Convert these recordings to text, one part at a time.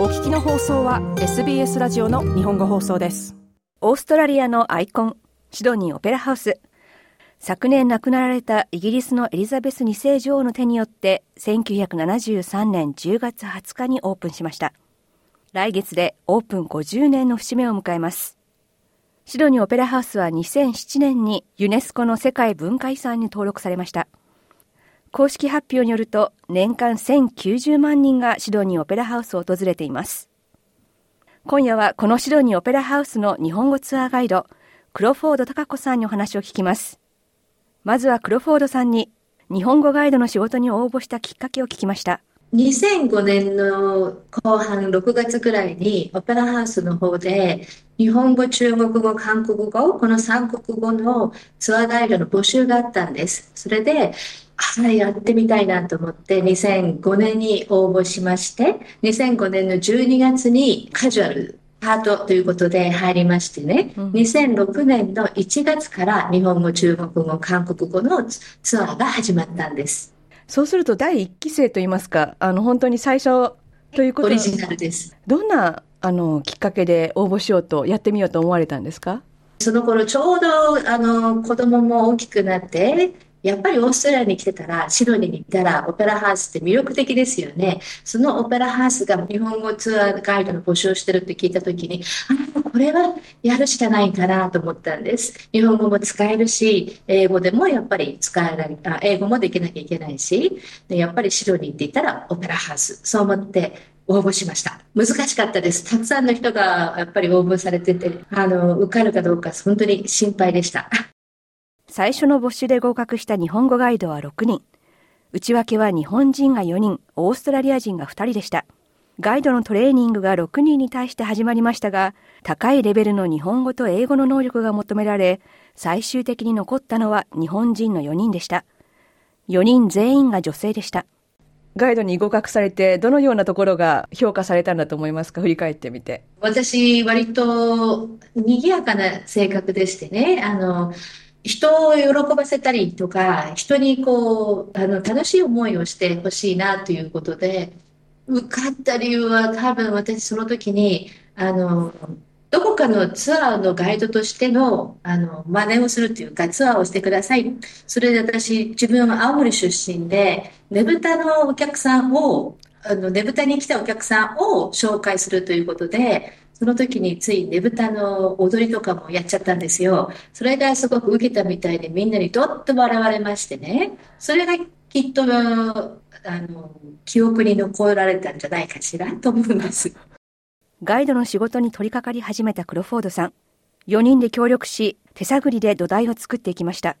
お聞きの放送は SBS ラジオの日本語放送です。オーストラリアのアイコンシドニーオペラハウス。昨年亡くなられたイギリスのエリザベス2世女王の手によって1973年10月20日にオープンしました。来月でオープン50年の節目を迎えます。シドニーオペラハウスは2007年にユネスコの世界文化遺産に登録されました。公式発表によると年間1090万人がシドニーオペラハウスを訪れています。今夜はこのシドニーオペラハウスの日本語ツアーガイド、クロフォード貴子さんにお話を聞きます。まずはクロフォードさんに日本語ガイドの仕事に応募したきっかけを聞きました。2005年の後半6月ぐらいにオペラハウスの方で日本語、中国語、韓国語、この3国語のツアーガイドの募集があったんです。それではい、やってみたいなと思って2005年に応募しまして2005年の12月にカジュアルパートということで入りましてね、うん、2006年の1月から日本語、中国語、韓国語のツアーが始まったんです。そうすると第1期生といいますか、あの本当に最初ということオリジナルです。どんなあのきっかけで応募しようとやってみようと思われたんですか？その頃ちょうどあの子供も大きくなってやっぱりオーストラリアに来てたら、シドニーに行ったら、オペラハウスって魅力的ですよね。そのオペラハウスが日本語ツアーガイドの募集をしてるって聞いたときに、あ、これはやるしかないかなと思ったんです。日本語も使えるし、英語でもやっぱり使えない、あ英語もできなきゃいけないし、でやっぱりシドニーって言ったらオペラハウス。そう思って応募しました。難しかったです。たくさんの人がやっぱり応募されてて、あの、受かるかどうか本当に心配でした。最初の募集で合格した日本語ガイドは6人。内訳は日本人が4人、オーストラリア人が2人でした。ガイドのトレーニングが6人に対して始まりましたが、高いレベルの日本語と英語の能力が求められ、最終的に残ったのは日本人の4人でした。4人全員が女性でした。ガイドに合格されて、どのようなところが評価されたんだと思いますか？振り返ってみて。私、割と賑やかな性格でしてね、あの、人を喜ばせたりとか、人にこう、あの、楽しい思いをしてほしいなということで、受かった理由は多分私その時に、あの、どこかのツアーのガイドとしての、あの、真似をするっていうか、ツアーをしてください。それで私、自分は青森出身で、ねぶたのお客さんを、あの、ねぶたに来たお客さんを紹介するということで、その時についねぶたの踊りとかもやっちゃったんですよ。それがすごく受けたみたいでみんなにどっと笑われましてね。それがきっと、あの、記憶に残られたんじゃないかしらと思うんです。ガイドの仕事に取り掛かり始めたクロフォードさん。4人で協力し、手探りで土台を作っていきました。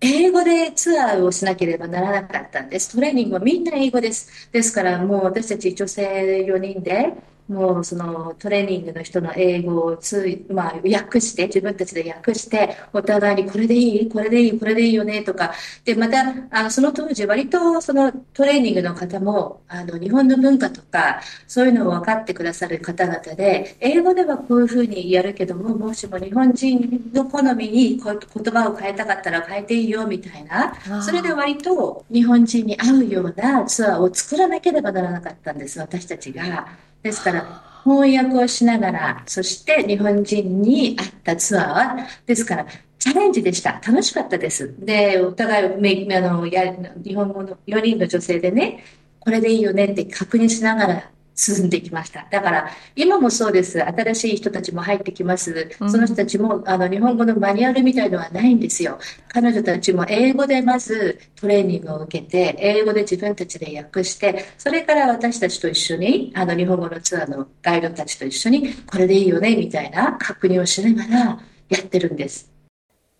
英語でツアーをしなければならなかったんです。トレーニングはみんな英語です。ですからもう私たち女性4人でもうそのトレーニングの人の英語をつ、まあ、訳して、自分たちで訳して、お互いにこれでいい？これでいい？これでいいよね？とか。で、また、あの、その当時割とそのトレーニングの方も、あの、日本の文化とか、そういうのを分かってくださる方々で、英語ではこういうふうにやるけども、もしも日本人の好みに言葉を変えたかったら変えていいよみたいな、それで割と日本人に合うようなツアーを作らなければならなかったんです、私たちが。ですから、翻訳をしながら、そして日本人に会ったツアーは、ですから、チャレンジでした。楽しかったです。で、お互い、あの、や日本語の4人の女性でね、これでいいよねって確認しながら進んできました。だから、今もそうです。新しい人たちも入ってきます。その人たちも、あの、日本語のマニュアルみたいのはないんですよ。彼女たちも英語でまずトレーニングを受けて、英語で自分たちで訳して、それから私たちと一緒に、あの、日本語のツアーのガイドたちと一緒に、これでいいよね、みたいな確認をしながらやってるんです。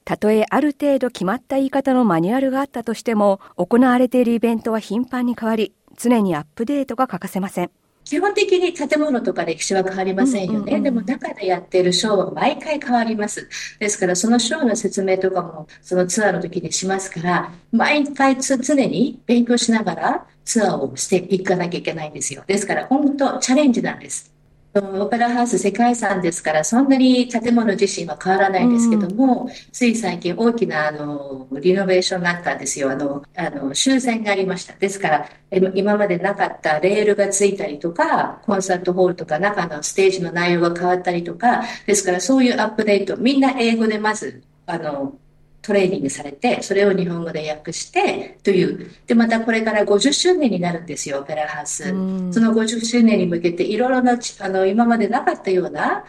たとえある程度決まった言い方のマニュアルがあったとしても、行われているイベントは頻繁に変わり、常にアップデートが欠かせません。基本的に建物とか歴史は変わりませんよね。でも中でやっているショーは毎回変わります。ですからそのショーの説明とかもそのツアーの時にしますから、毎回常に勉強しながらツアーをしていかなきゃいけないんですよ。ですから本当チャレンジなんです。オペラハウス世界遺産ですから、そんなに建物自身は変わらないんですけども、うん、つい最近大きなあのリノベーションがあったんですよ。あの、あの修繕がありました。ですから、今までなかったレールがついたりとか、コンサートホールとか中のステージの内容が変わったりとか、ですからそういうアップデート、みんな英語でまず、あの、トレーニングされて、それを日本語で訳して、という。で、またこれから50周年になるんですよ、オペラハウス。その50周年に向けて、いろいろな、あの、今までなかったような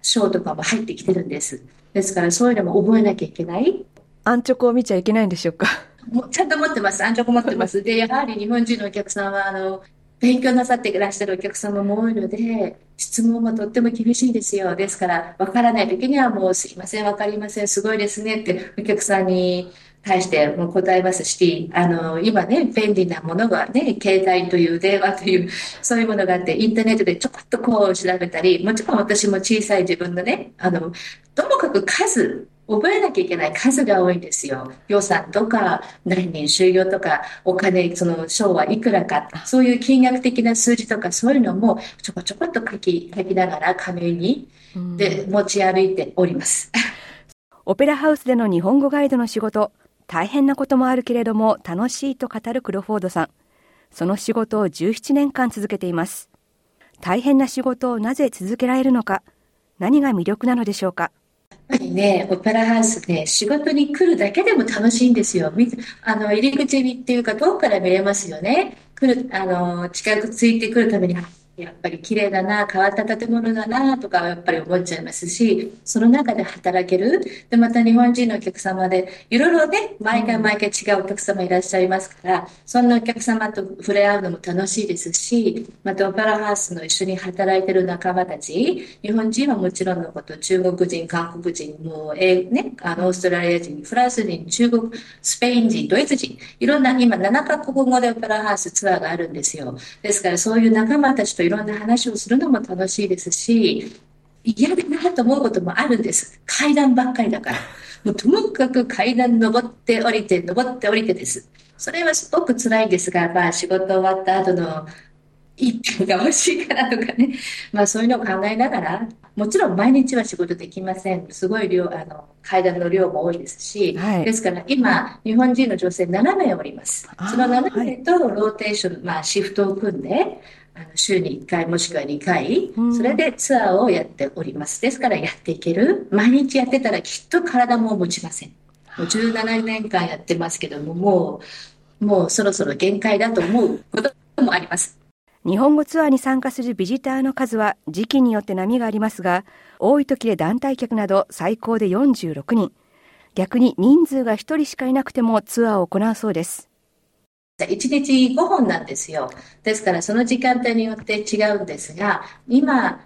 ショーとかも入ってきてるんです。ですから、そういうのも覚えなきゃいけない。安直を見ちゃいけないんでしょうか？もうちゃんと持ってます。安直持ってます。で、やはり日本人のお客さんは、あの、勉強なさっていらっしゃるお客様も多いので、質問もとっても厳しいですよ。ですから、わからない時にはもうすいません、わかりません、すごいですねってお客さんに対しても答えますし、あの、今ね、便利なものがね、携帯という電話という、そういうものがあって、インターネットでちょこっとこう調べたり、もちろん私も小さい自分のね、あの、ともかく数、覚えなきゃいけない数が多いんですよ。予算とか、何人収容とか、お金、その賞はいくらか、そういう金額的な数字とか、そういうのもちょこちょこっと書き、書きながら紙に、で、持ち歩いております。オペラハウスでの日本語ガイドの仕事、大変なこともあるけれども楽しいと語るクロフォードさん。その仕事を17年間続けています。大変な仕事をなぜ続けられるのか、何が魅力なのでしょうか？やっぱりね、オペラハウスね、仕事に来るだけでも楽しいんですよ。あの、入り口にっていうか、遠くから見れますよね。来る、あの、近くついてくるために、やっぱり綺麗だな、変わった建物だな、とかやっぱり思っちゃいますし、その中で働ける。で、また日本人のお客様で、いろいろね、毎回毎回違うお客様いらっしゃいますから、そんなお客様と触れ合うのも楽しいですし、またオペラハウスの一緒に働いてる仲間たち、日本人はもちろんのこと、中国人、韓国人、もう、えね、あの、オーストラリア人、フランス人、中国、スペイン人、ドイツ人、いろんな、今7カ国語でオペラハウスツアーがあるんですよ。ですから、そういう仲間たちといろんな話をするのも楽しいですし、嫌だなと思うこともあるんです。階段ばっかりだから。もうともかく階段登って降りて、登って降りてです。それはすごく辛いですが、まあ仕事終わった後の一品が欲しいからとかね、まあそういうのを考えながら、もちろん毎日は仕事できません。すごい量、あの、階段の量も多いですし、はい、ですから今、日本人の女性7名おります。その7名とローテーション、まあシフトを組んで、週に1回もしくは2回、それでツアーをやっております。ですからやっていける。毎日やってたらきっと体も持ちません。もう17年間やってますけども、もう、もうそろそろ限界だと思うこともあります。日本語ツアーに参加するビジターの数は時期によって波がありますが、多い時で団体客など最高で46人。逆に人数が1人しかいなくてもツアーを行うそうです。1日5本なんですよ。ですからその時間帯によって違うんですが、今、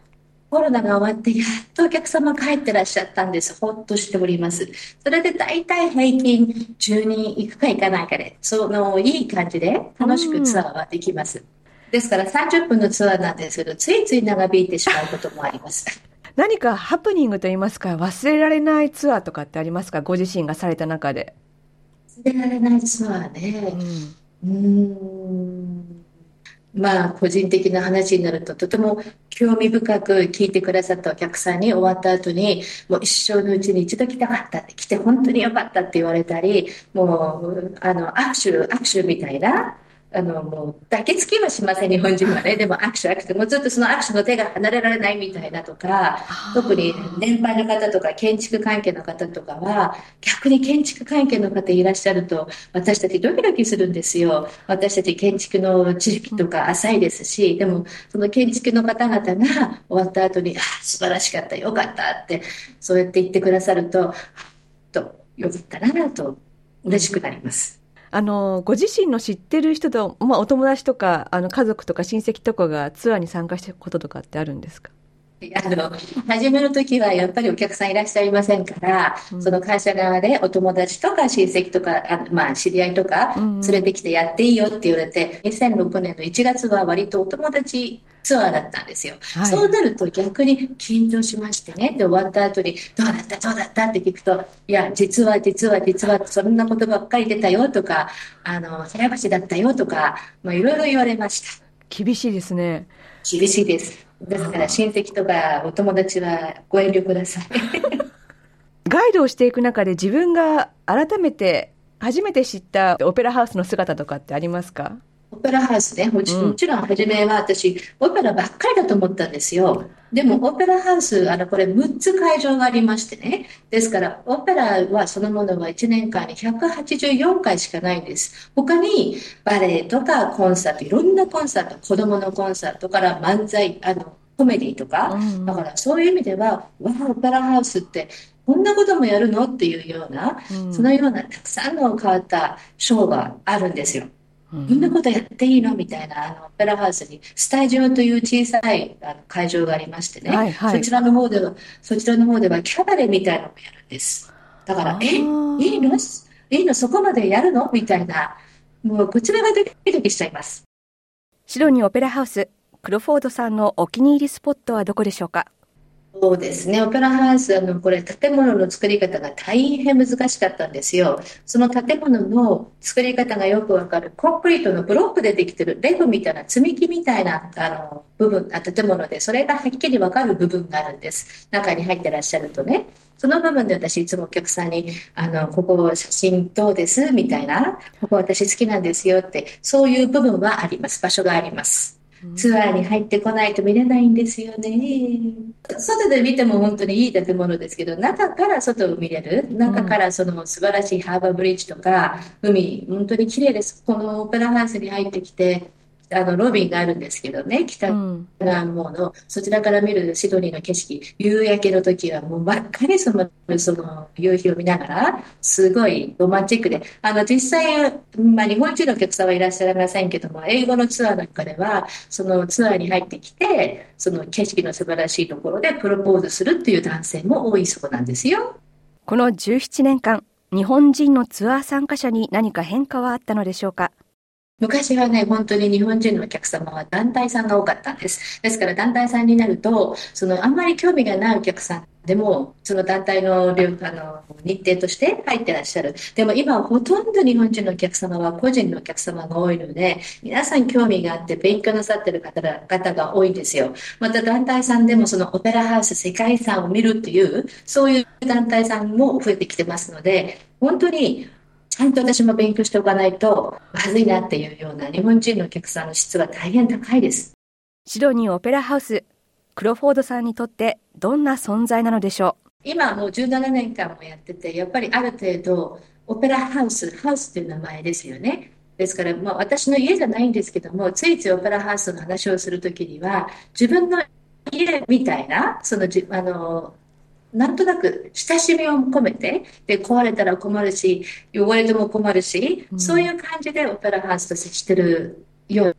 コロナが終わってやっとお客様帰ってらっしゃったんです。ほっとしております。それで大体平均10人行くか行かないかで、そのいい感じで楽しくツアーはできます。うんですから30分のツアーなんですけど、ついつい長引いてしまうこともあります。何かハプニングといいますか、忘れられないツアーとかってありますか？ご自身がされた中で。忘れられないツアーね。うん。ん。まあ、個人的な話になると、とても興味深く聞いてくださったお客さんに終わった後に、もう一生のうちに一度来たかった。って、来て本当によかったって言われたり、もう、あの、握手、握手みたいな、あの、もう、抱きつきはしません、日本人はね。でも握手握手、もうずっとその握手の手が離れられないみたいなとか、特に年配の方とか建築関係の方とかは、逆に建築関係の方いらっしゃると、私たちドキドキするんですよ。私たち建築の知識とか浅いですし、でも、その建築の方々が終わった後に、あ、素晴らしかった、よかったって、そうやって言ってくださると、と、よかったなと、嬉しくなります。あの、ご自身の知ってる人と、まあ、お友達とか、あの、家族とか親戚とかがツアーに参加したこととかってあるんですか？あの、始めるときはやっぱりお客さんいらっしゃいませんから、うん、その会社側でお友達とか親戚とか、あまあ知り合いとか連れてきてやっていいよって言われて、うん、2006年の1月は割とお友達ツアーだったんですよ。はい、そうなると逆に緊張しましてね。で、終わった後に、どうだった？どうだった？って聞くと、いや、実は実は実はそんなことばっかり出たよとか、あの、早橋だったよとか、まあいろいろ言われました。厳しいですね。厳しいです。ですから親戚とかお友達はご遠慮ください。ガイドをしていく中で自分が改めて初めて知ったオペラハウスの姿とかってありますか？オペラハウスね、もちもちろん初めは私、オペラばっかりだと思ったんですよ。でも、オペラハウス、あの、これ6つ会場がありましてね。ですから、オペラはそのものは1年間に184回しかないんです。他に、バレエとかコンサート、いろんなコンサート、子供のコンサートから漫才、あの、コメディとか、だからそういう意味では、わあ、オペラハウスってこんなこともやるの？っていうような、うん、そのようなたくさんの変わったショーがあるんですよ。こん。なことやっていいの？みたいな、あの、オペラハウスに、スタジオという小さいあの会場がありましてね、はいはい、そちらの方では、そちらの方ではキャバレーみたいなのもやるんです。だから、え、いいの？いいの？そこまでやるの？みたいな、もうこちらがドキドキしちゃいます。シドニーオペラハウス、クロフォードさんのお気に入りスポットはどこでしょうか？そうですね。オペラハウス、あの、これ、建物の作り方が大変難しかったんですよ。その建物の作り方がよくわかる、コンクリートのブロックでできてる、レゴみたいな、積み木みたいな、あの、部分、あ建物で、それがはっきりわかる部分があるんです。中に入ってらっしゃるとね。その部分で私いつもお客さんに、あの、ここ写真どうです？みたいな、ここ私好きなんですよって、そういう部分はあります。場所があります。ツアーに入ってこないと見れないんですよね。外で見ても本当にいい建物ですけど、中から外を見れる。中からその素晴らしいハーバーブリッジとか、海、本当に綺麗です。このオペラハウスに入ってきて、あの、ロビーがあるんですけどね、北側の方の、うん、そちらから見るシドニーの景色、夕焼けの時はもう真っ赤に染まる、その夕日を見ながら、すごいロマンチックで、あの、実際、まあ、日本人のお客さんはいらっしゃいませんけども、英語のツアーなんかでは、そのツアーに入ってきて、その景色の素晴らしいところでプロポーズするっていう男性も多いそうなんですよ。この17年間、日本人のツアー参加者に何か変化はあったのでしょうか？昔はね、本当に日本人のお客様は団体さんが多かったんです。ですから団体さんになると、そのあんまり興味がないお客さんでも、その団体のあの日程として入ってらっしゃる。でも今ほとんど日本人のお客様は個人のお客様が多いので、皆さん興味があって勉強なさってる方方が多いんですよ。また団体さんでもそのオペラハウス世界遺産を見るっていう、そういう団体さんも増えてきてますので、本当にちゃんと私も勉強しておかないとまずいなっていうような日本人のお客さんの質は大変高いです。シドニーオペラハウス、クロフォードさんにとってどんな存在なのでしょう？今もう17年間もやってて、やっぱりある程度オペラハウス、ハウスという名前ですよね。ですから、まあ、私の家じゃないんですけども、ついついオペラハウスの話をするときには、自分の家みたいな、そのじ、あの、なんとなく親しみを込めて、で、壊れたら困るし、汚れても困るし、うん、そういう感じでオペラハウスと接してるよ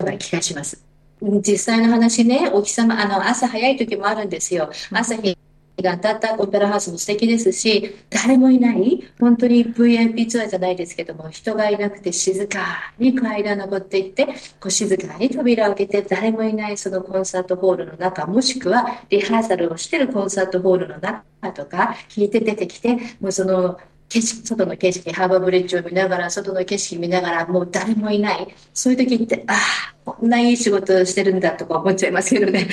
うな気がします。実際の話ね、お日様、あの、朝早い時もあるんですよ。朝日が当たったオペラハウスも素敵ですし、誰もいない、本当に VIP ツアーじゃないですけども、人がいなくて静かに階段登っていって、こう静かに扉を開けて、誰もいないそのコンサートホールの中、もしくはリハーサルをしてるコンサートホールの中とか、聞いて出てきて、もうその景色、外の景色、ハーバーブリッジを見ながら、外の景色見ながら、もう誰もいない。そういう時って、ああ、こんないい仕事してるんだとか思っちゃいますけどね。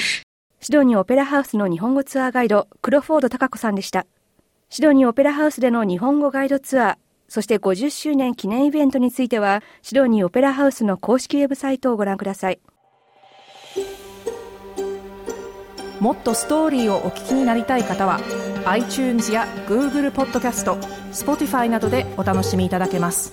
シドニーオペラハウスの日本語ツアーガイド、クロフォード貴子さんでした。シドニーオペラハウスでの日本語ガイドツアー、そして50周年記念イベントについては、シドニーオペラハウスの公式ウェブサイトをご覧ください。もっとストーリーをお聞きになりたい方は、iTunes や Google ポッドキャスト、Spotify などでお楽しみいただけます。